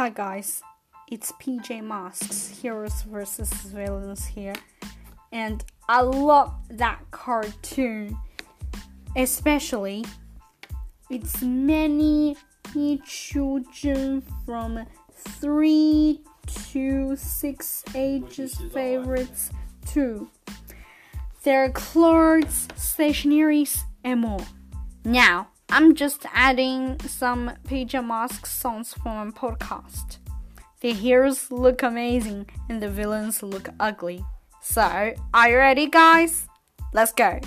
Hi guys, it's PJ Masks, Heroes vs. Villains here, and I love that cartoon, especially its many children from 3 to 6 ages favorites too. Their clothes, stationaries, and more. Now, I'm just adding some PJ Masks songs for my podcast. The heroes look amazing and the villains look ugly. So, are you ready, guys? Let's go!